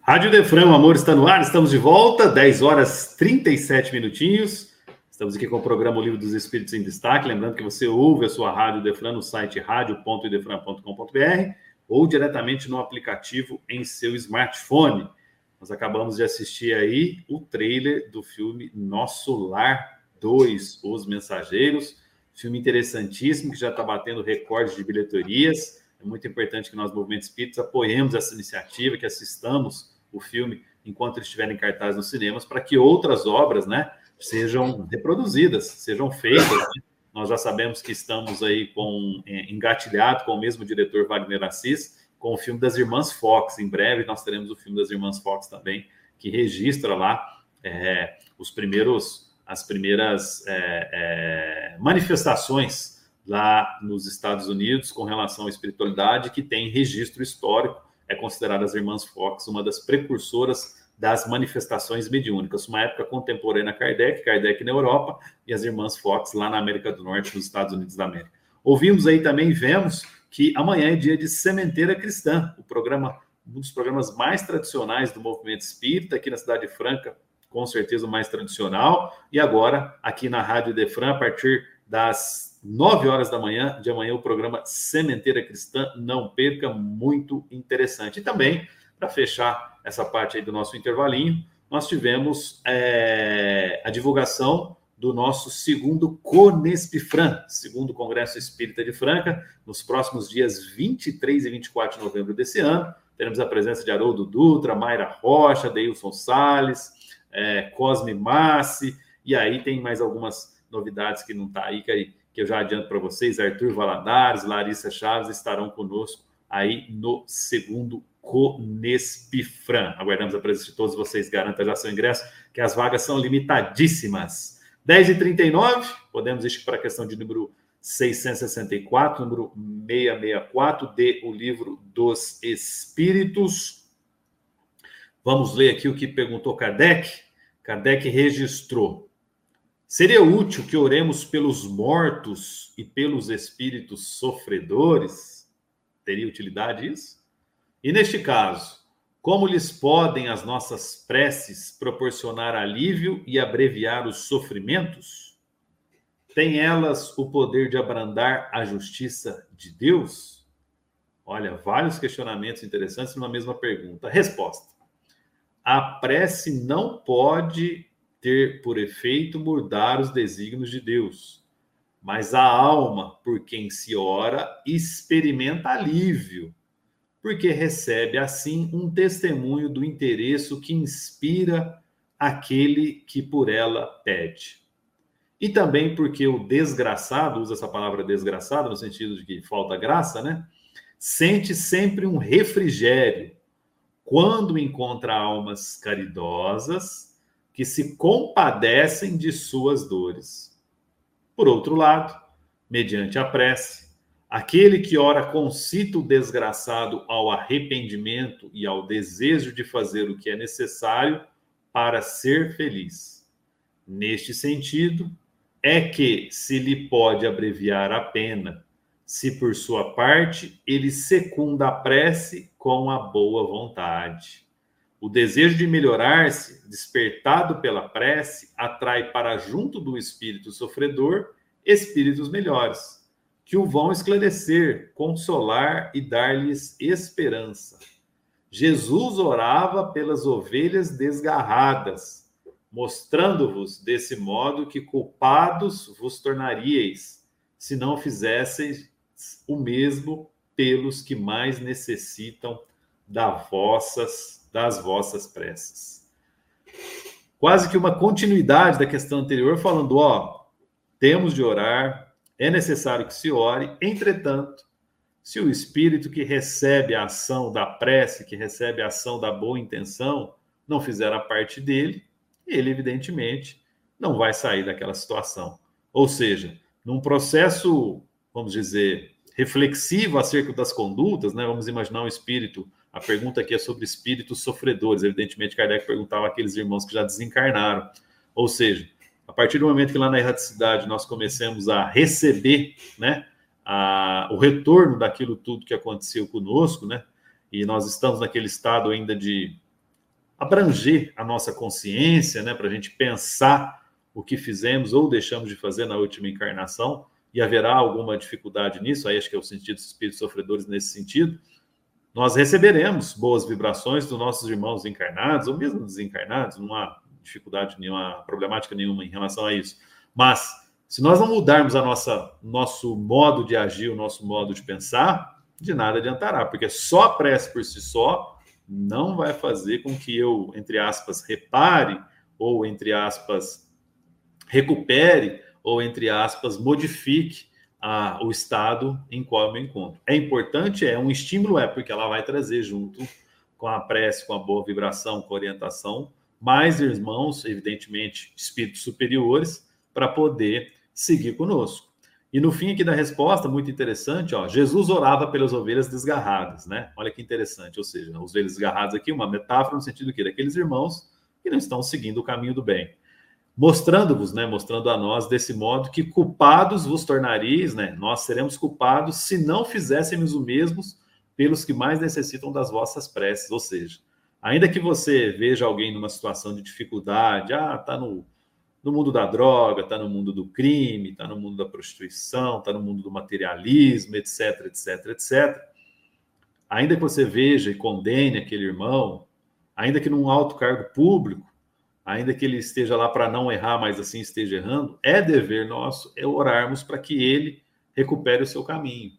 Rádio Defrão, amor está no ar, estamos de volta, 10 horas 37 minutinhos. Estamos aqui com o programa o Livro dos Espíritos em Destaque. Lembrando que você ouve a sua Rádio Defran no site radio.idefran.com.br ou diretamente no aplicativo em seu smartphone. Nós acabamos de assistir aí o trailer do filme Nosso Lar 2, Os Mensageiros. Filme interessantíssimo que já está batendo recordes de bilheterias. É muito importante que nós, Movimento Espíritos, apoiemos essa iniciativa, que assistamos o filme enquanto ele estiver em cartaz nos cinemas, para que outras obras, né, sejam reproduzidas, sejam feitas. Né? Nós já sabemos que estamos aí com é, engatilhado com o mesmo diretor Wagner Assis, com o filme das Irmãs Fox. Em breve nós teremos o filme das Irmãs Fox também, que registra lá é, os primeiros, as primeiras é, é manifestações lá nos Estados Unidos com relação à espiritualidade, que tem registro histórico é considerada as Irmãs Fox uma das precursoras das manifestações mediúnicas, uma época contemporânea a Kardec, Kardec na Europa e as irmãs Fox lá na América do Norte, nos Estados Unidos da América. Ouvimos aí também, vemos que amanhã é dia de Sementeira Cristã, o programa, um dos programas mais tradicionais do movimento espírita aqui na Cidade Franca, com certeza o mais tradicional, e agora aqui na Rádio Defran, a partir das 9 horas da manhã de amanhã, o programa Sementeira Cristã, não perca, muito interessante. E também, para fechar essa parte aí do nosso intervalinho, nós tivemos é, a divulgação do nosso segundo Conespifran, segundo Congresso Espírita de Franca, nos próximos dias 23 e 24 de novembro desse ano. Teremos a presença de Haroldo Dutra, Mayra Rocha, Deilson Salles, é, Cosme Massi, e aí tem mais algumas novidades que não está aí, que, que eu já adianto para vocês. Arthur Valadares, Larissa Chaves estarão conosco aí no segundo Conespifran. Aguardamos a presença de todos vocês, garanta já seu ingresso, que as vagas são limitadíssimas. 10h39, podemos ir para a questão de número 664, número 664, de O Livro dos Espíritos. Vamos ler aqui o que perguntou Kardec. Kardec registrou. Seria útil que oremos pelos mortos e pelos espíritos sofredores? Teria utilidade isso? E neste caso, como lhes podem as nossas preces proporcionar alívio e abreviar os sofrimentos? Têm elas o poder de abrandar a justiça de Deus? Olha, vários questionamentos interessantes numa mesma pergunta. Resposta: A prece não pode ter por efeito mudar os desígnios de Deus, mas a alma, por quem se ora, experimenta alívio porque recebe assim um testemunho do interesse que inspira aquele que por ela pede. E também porque o desgraçado, usa essa palavra desgraçado no sentido de que falta graça, né? Sente sempre um refrigério quando encontra almas caridosas que se compadecem de suas dores. Por outro lado, mediante a prece, Aquele que ora concita o desgraçado ao arrependimento e ao desejo de fazer o que é necessário para ser feliz. Neste sentido, é que se lhe pode abreviar a pena, se por sua parte ele secunda a prece com a boa vontade. O desejo de melhorar-se, despertado pela prece, atrai para junto do espírito sofredor espíritos melhores que o vão esclarecer, consolar e dar-lhes esperança. Jesus orava pelas ovelhas desgarradas, mostrando-vos desse modo que culpados vos tornaríeis, se não fizesseis o mesmo pelos que mais necessitam das vossas, das vossas preces. Quase que uma continuidade da questão anterior, falando, ó, temos de orar, é necessário que se ore, entretanto, se o espírito que recebe a ação da prece, que recebe a ação da boa intenção, não fizer a parte dele, ele, evidentemente, não vai sair daquela situação. Ou seja, num processo, vamos dizer, reflexivo acerca das condutas, né? Vamos imaginar um espírito. A pergunta aqui é sobre espíritos sofredores. Evidentemente, Kardec perguntava àqueles irmãos que já desencarnaram. Ou seja, a partir do momento que lá na erraticidade nós começamos a receber, né, a, o retorno daquilo tudo que aconteceu conosco, né, e nós estamos naquele estado ainda de abranger a nossa consciência, né, para a gente pensar o que fizemos ou deixamos de fazer na última encarnação, e haverá alguma dificuldade nisso, aí acho que é o sentido dos espíritos sofredores nesse sentido, nós receberemos boas vibrações dos nossos irmãos encarnados, ou mesmo desencarnados, não há dificuldade nenhuma, problemática nenhuma em relação a isso. Mas se nós não mudarmos a nossa nosso modo de agir, o nosso modo de pensar, de nada adiantará, porque só a prece por si só não vai fazer com que eu, entre aspas, repare ou entre aspas recupere ou entre aspas modifique a, o estado em qual eu me encontro. É importante, é um estímulo, é porque ela vai trazer junto com a prece, com a boa vibração, com a orientação, mais irmãos, evidentemente, espíritos superiores, para poder seguir conosco. E no fim aqui da resposta, muito interessante, ó, Jesus orava pelas ovelhas desgarradas, né? Olha que interessante, ou seja, ovelhas desgarradas aqui, uma metáfora no sentido que daqueles irmãos que não estão seguindo o caminho do bem. Mostrando-vos, né, mostrando a nós desse modo que culpados vos tornareis, né? Nós seremos culpados se não fizéssemos o mesmo pelos que mais necessitam das vossas preces, ou seja, ainda que você veja alguém numa situação de dificuldade, ah, tá no no mundo da droga, está no mundo do crime, está no mundo da prostituição, está no mundo do materialismo, etc, etc, etc. Ainda que você veja e condene aquele irmão, ainda que num alto cargo público, ainda que ele esteja lá para não errar, mas assim esteja errando, é dever nosso é orarmos para que ele recupere o seu caminho,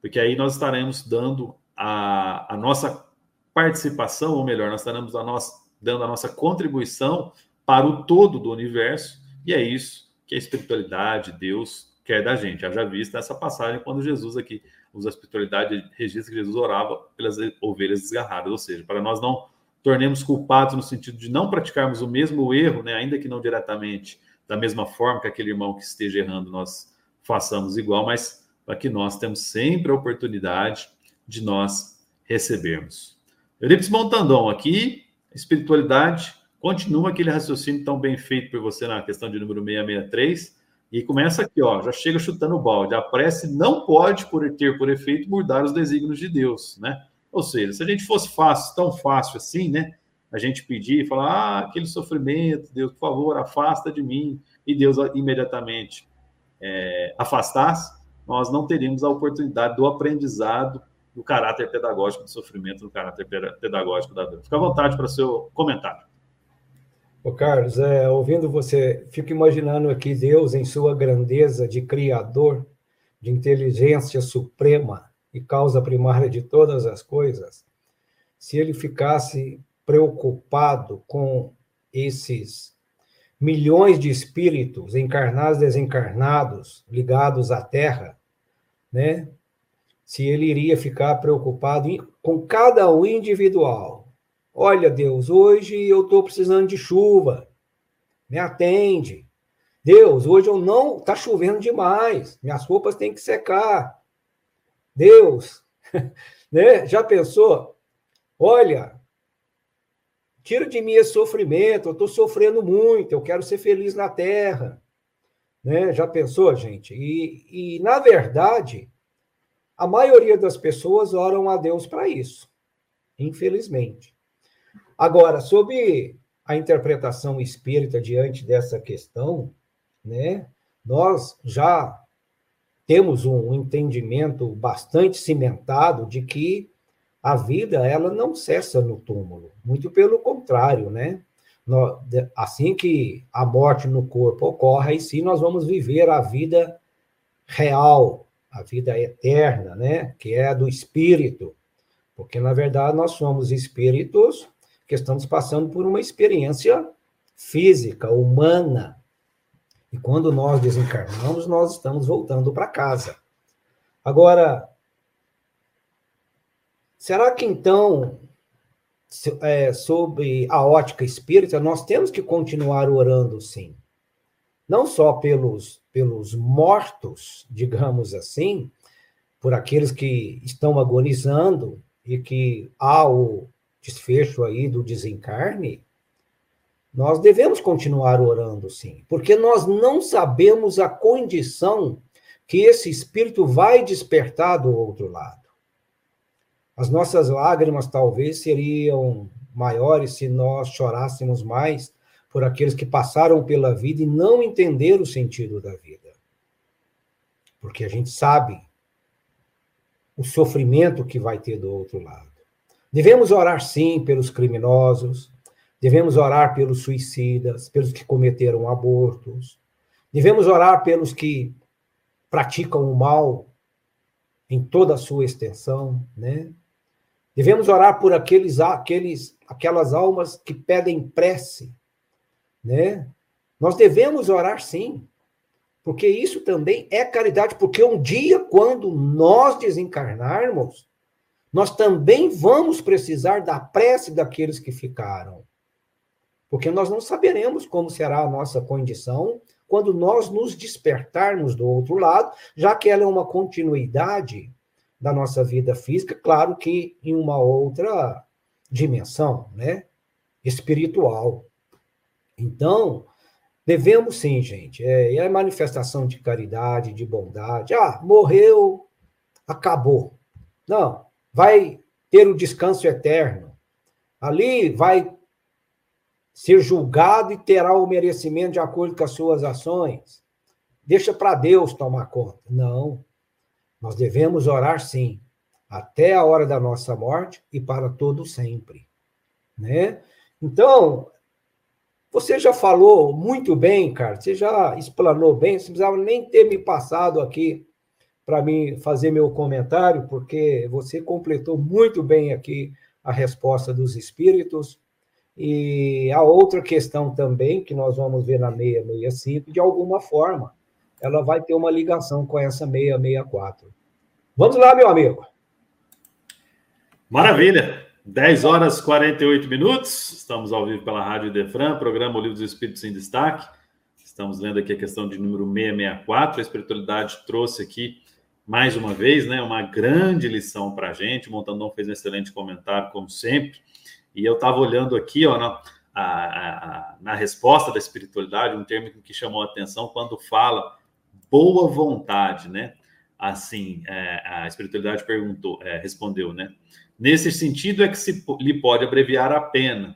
porque aí nós estaremos dando a, a nossa participação, ou melhor, nós estaremos a nossa, dando a nossa contribuição para o todo do universo, e é isso que a espiritualidade, Deus, quer da gente. Já vista essa passagem quando Jesus aqui usa a espiritualidade, registra que Jesus orava pelas ovelhas desgarradas, ou seja, para nós não tornemos culpados no sentido de não praticarmos o mesmo erro, né, ainda que não diretamente da mesma forma que aquele irmão que esteja errando, nós façamos igual, mas para que nós temos sempre a oportunidade de nós recebermos. Euripides Montandon aqui, espiritualidade Continua aquele raciocínio tão bem feito por você na questão de número 663 e começa aqui, ó, já chega chutando o balde. A prece não pode por ter por efeito mudar os desígnios de Deus, né? Ou seja, se a gente fosse fácil, tão fácil assim, né? A gente pedir e falar, ah, aquele sofrimento, Deus, por favor, afasta de mim, e Deus imediatamente é, afastasse, nós não teríamos a oportunidade do aprendizado do caráter pedagógico do sofrimento, do caráter pedagógico da dor. Fica à vontade para seu comentário. Ô Carlos, é, ouvindo você, fico imaginando aqui Deus em sua grandeza de criador, de inteligência suprema e causa primária de todas as coisas, se ele ficasse preocupado com esses milhões de espíritos encarnados desencarnados ligados à Terra, né? Se ele iria ficar preocupado com cada um individual, Olha, Deus, hoje eu estou precisando de chuva. Me atende. Deus, hoje eu não. Está chovendo demais. Minhas roupas têm que secar. Deus, né? já pensou? Olha, tira de mim esse sofrimento. Eu estou sofrendo muito. Eu quero ser feliz na terra. Né? Já pensou, gente? E, e, na verdade, a maioria das pessoas oram a Deus para isso, infelizmente. Agora, sobre a interpretação espírita diante dessa questão, né, nós já temos um entendimento bastante cimentado de que a vida ela não cessa no túmulo, muito pelo contrário, né? Assim que a morte no corpo ocorre, aí sim nós vamos viver a vida real, a vida eterna, né? Que é a do espírito, porque na verdade nós somos espíritos que estamos passando por uma experiência física, humana. E quando nós desencarnamos, nós estamos voltando para casa. Agora, será que então, é, sob a ótica espírita, nós temos que continuar orando sim? Não só pelos, pelos mortos, digamos assim, por aqueles que estão agonizando e que há o, desfecho aí do desencarne, nós devemos continuar orando, sim, porque nós não sabemos a condição que esse espírito vai despertar do outro lado. As nossas lágrimas talvez seriam maiores se nós chorássemos mais por aqueles que passaram pela vida e não entenderam o sentido da vida. Porque a gente sabe o sofrimento que vai ter do outro lado. Devemos orar sim pelos criminosos, devemos orar pelos suicidas, pelos que cometeram abortos, devemos orar pelos que praticam o mal em toda a sua extensão, né? Devemos orar por aqueles, aqueles, aquelas almas que pedem prece, né? Nós devemos orar sim, porque isso também é caridade, porque um dia, quando nós desencarnarmos, nós também vamos precisar da prece daqueles que ficaram. Porque nós não saberemos como será a nossa condição quando nós nos despertarmos do outro lado, já que ela é uma continuidade da nossa vida física, claro que em uma outra dimensão, né? Espiritual. Então, devemos sim, gente. É, é manifestação de caridade, de bondade. Ah, morreu, acabou. Não, vai ter o descanso eterno. Ali vai ser julgado e terá o merecimento de acordo com as suas ações. Deixa para Deus tomar conta. Não. Nós devemos orar sim, até a hora da nossa morte e para todo sempre, né? Então, você já falou muito bem, cara, você já explanou bem, você precisava nem ter me passado aqui para mim fazer meu comentário, porque você completou muito bem aqui a resposta dos espíritos. E a outra questão também, que nós vamos ver na 665, de alguma forma, ela vai ter uma ligação com essa 664. Vamos lá, meu amigo. Maravilha. 10 horas e 48 minutos. Estamos ao vivo pela Rádio Defran, programa O Livro dos Espíritos em Destaque. Estamos lendo aqui a questão de número 664. A espiritualidade trouxe aqui mais uma vez, né, uma grande lição para a gente. O Montandão fez um excelente comentário, como sempre. E eu estava olhando aqui, ó, na, a, a, na resposta da espiritualidade, um termo que chamou a atenção quando fala boa vontade, né? Assim, é, a espiritualidade perguntou, é, respondeu, né? Nesse sentido é que se lhe pode abreviar a pena.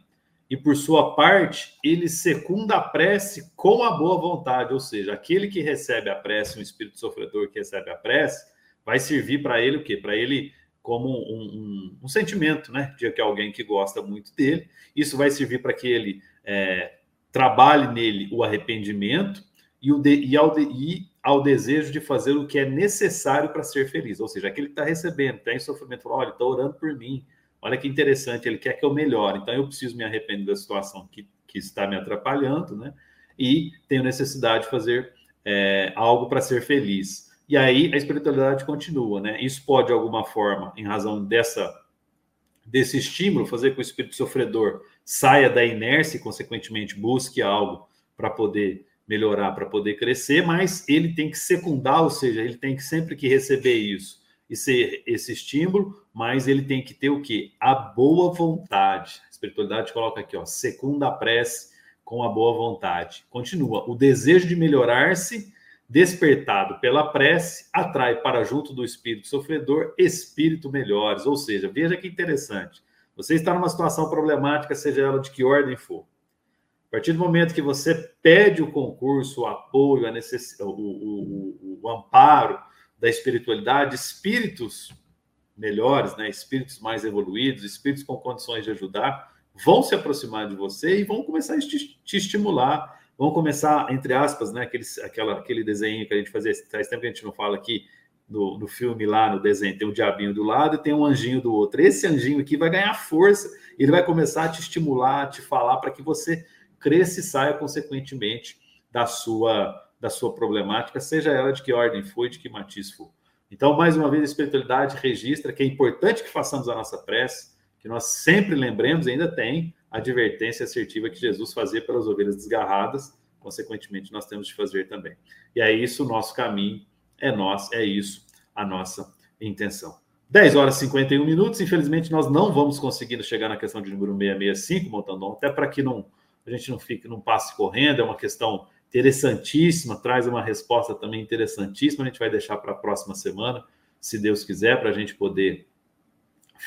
E por sua parte, ele secunda a prece com a boa vontade, ou seja, aquele que recebe a prece, um espírito sofredor que recebe a prece, vai servir para ele o quê? Para ele como um, um, um, sentimento, né? De que é alguém que gosta muito dele. Isso vai servir para que ele é, trabalhe nele o arrependimento e, o de, e, ao de, e ao desejo de fazer o que é necessário para ser feliz. Ou seja, aquele que está recebendo, está em sofrimento, fala, olha, está orando por mim, olha que interessante, ele quer que eu melhore, então eu preciso me arrepender da situação que, que está me atrapalhando, né? E tenho necessidade de fazer é, algo para ser feliz. E aí a espiritualidade continua, né? Isso pode, de alguma forma, em razão dessa desse estímulo, fazer com que o espírito sofredor saia da inércia e, consequentemente, busque algo para poder melhorar, para poder crescer, mas ele tem que secundar, ou seja, ele tem que sempre que receber isso, e ser esse estímulo, mas ele tem que ter o que? A boa vontade. A espiritualidade coloca aqui, ó, secunda a prece com a boa vontade. Continua. O desejo de melhorar-se, despertado pela prece, atrai para junto do espírito sofredor espírito melhores. Ou seja, veja que interessante. Você está numa situação problemática, seja ela de que ordem for. A partir do momento que você pede o concurso, o apoio, a necess... o, o, o, o amparo, da espiritualidade, espíritos melhores, né, espíritos mais evoluídos, espíritos com condições de ajudar, vão se aproximar de você e vão começar a te, estimular, vão começar, entre aspas, né, aquele, aquela, aquele desenho que a gente fazia, faz tempo que a gente não fala aqui, no, no filme lá, no desenho, tem um diabinho do lado e tem um anjinho do outro. Esse anjinho aqui vai ganhar força, ele vai começar a te estimular, a te falar para que você cresça e saia, consequentemente, da sua da sua problemática, seja ela de que ordem for, de que matiz for. Então, mais uma vez, a espiritualidade registra que é importante que façamos a nossa prece, que nós sempre lembremos, ainda tem advertência assertiva que Jesus fazia pelas ovelhas desgarradas, consequentemente, nós temos de fazer também. E é isso o nosso caminho, é nós, é isso a nossa intenção. 10 horas e 51 minutos, infelizmente nós não vamos conseguindo chegar na questão de número 665, montando até para que não, a gente não fique, não passe correndo, é uma questão interessantíssima, traz uma resposta também interessantíssima. A gente vai deixar para a próxima semana, se Deus quiser, para a gente poder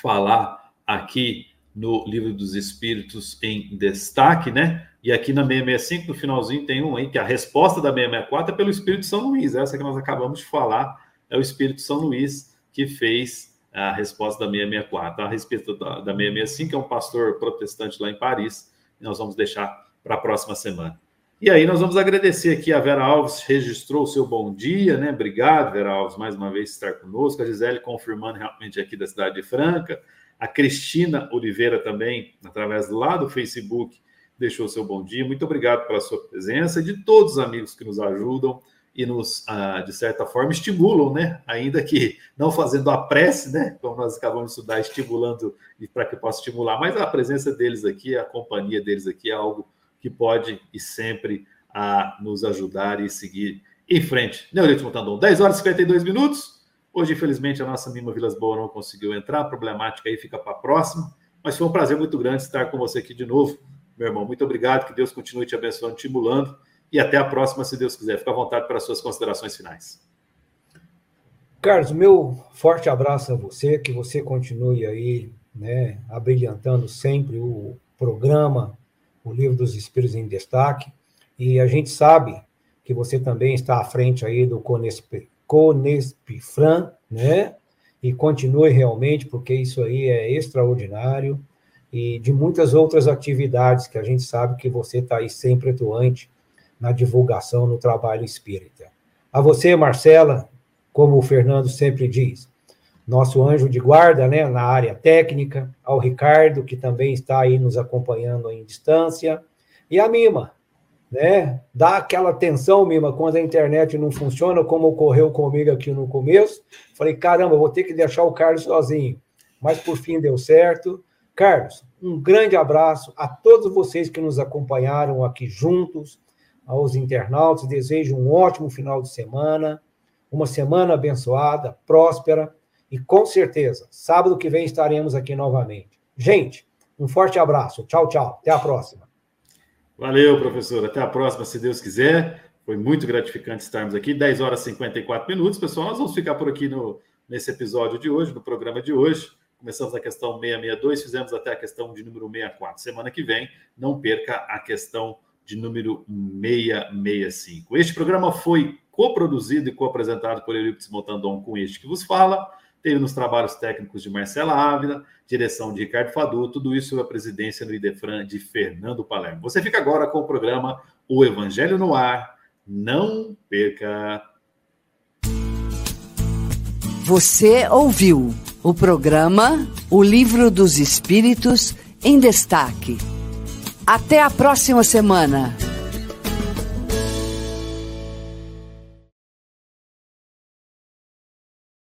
falar aqui no Livro dos Espíritos em destaque, né? E aqui na 665, no finalzinho, tem um aí, que a resposta da 664 é pelo Espírito São Luís. Essa que nós acabamos de falar é o Espírito São Luís que fez a resposta da 664. A respeito da, da 665, é um pastor protestante lá em Paris, e nós vamos deixar para a próxima semana. E aí nós vamos agradecer aqui a Vera Alves, registrou o seu bom dia, né? Obrigado, Vera Alves, mais uma vez estar conosco. A Gisele confirmando realmente aqui da cidade de Franca. A Cristina Oliveira também, através lado do Facebook, deixou seu bom dia. Muito obrigado pela sua presença e de todos os amigos que nos ajudam e nos, ah, de certa forma, estimulam, né? Ainda que não fazendo a prece, né? Como nós acabamos de estudar, estimulando e para que possa estimular, mas a presença deles aqui, a companhia deles aqui é algo que pode e sempre a nos ajudar e seguir em frente. Neurito Montandon, 10 horas e 52 minutos. Hoje, infelizmente, a nossa Mima Vilas Boas não conseguiu entrar, a problemática aí fica para a próxima. Mas foi um prazer muito grande estar com você aqui de novo, meu irmão. Muito obrigado, que Deus continue te abençoando, te estimulando. E até a próxima, se Deus quiser. Fica à vontade para as suas considerações finais. Carlos, meu forte abraço a você, que você continue aí, né, abrilhantando sempre o programa, o Livro dos Espíritos em Destaque. E a gente sabe que você também está à frente aí do Conesp, Conespifran, né? E continue realmente, porque isso aí é extraordinário. E de muitas outras atividades que a gente sabe que você está aí sempre atuante na divulgação, no trabalho espírita. A você, Marcela, como o Fernando sempre diz, nosso anjo de guarda, né, na área técnica, ao Ricardo, que também está aí nos acompanhando em distância, e a Mima, né? Dá aquela tensão, Mima, quando a internet não funciona, como ocorreu comigo aqui no começo. Falei, caramba, vou ter que deixar o Carlos sozinho. Mas por fim deu certo. Carlos, um grande abraço a todos vocês que nos acompanharam aqui juntos, aos internautas. Desejo um ótimo final de semana, uma semana abençoada, próspera e com certeza, sábado que vem estaremos aqui novamente. Gente, um forte abraço. Tchau, tchau. Até a próxima. Valeu, professor. Até a próxima, se Deus quiser. Foi muito gratificante estarmos aqui. 10 horas e 54 minutos, pessoal. Nós vamos ficar por aqui no, nesse episódio de hoje, no programa de hoje. Começamos a questão 662, fizemos até a questão de número 64. Semana que vem, não perca a questão de número 665. Este programa foi coproduzido e co-apresentado por Eurípides Motandon com este que vos fala. Teve nos trabalhos técnicos de Marcela Ávila, direção de Ricardo Fadu, tudo isso sob a presidência no IDEFRAN de Fernando Palermo. Você fica agora com o programa O Evangelho no Ar. Não perca! Você ouviu o programa O Livro dos Espíritos em Destaque. Até a próxima semana.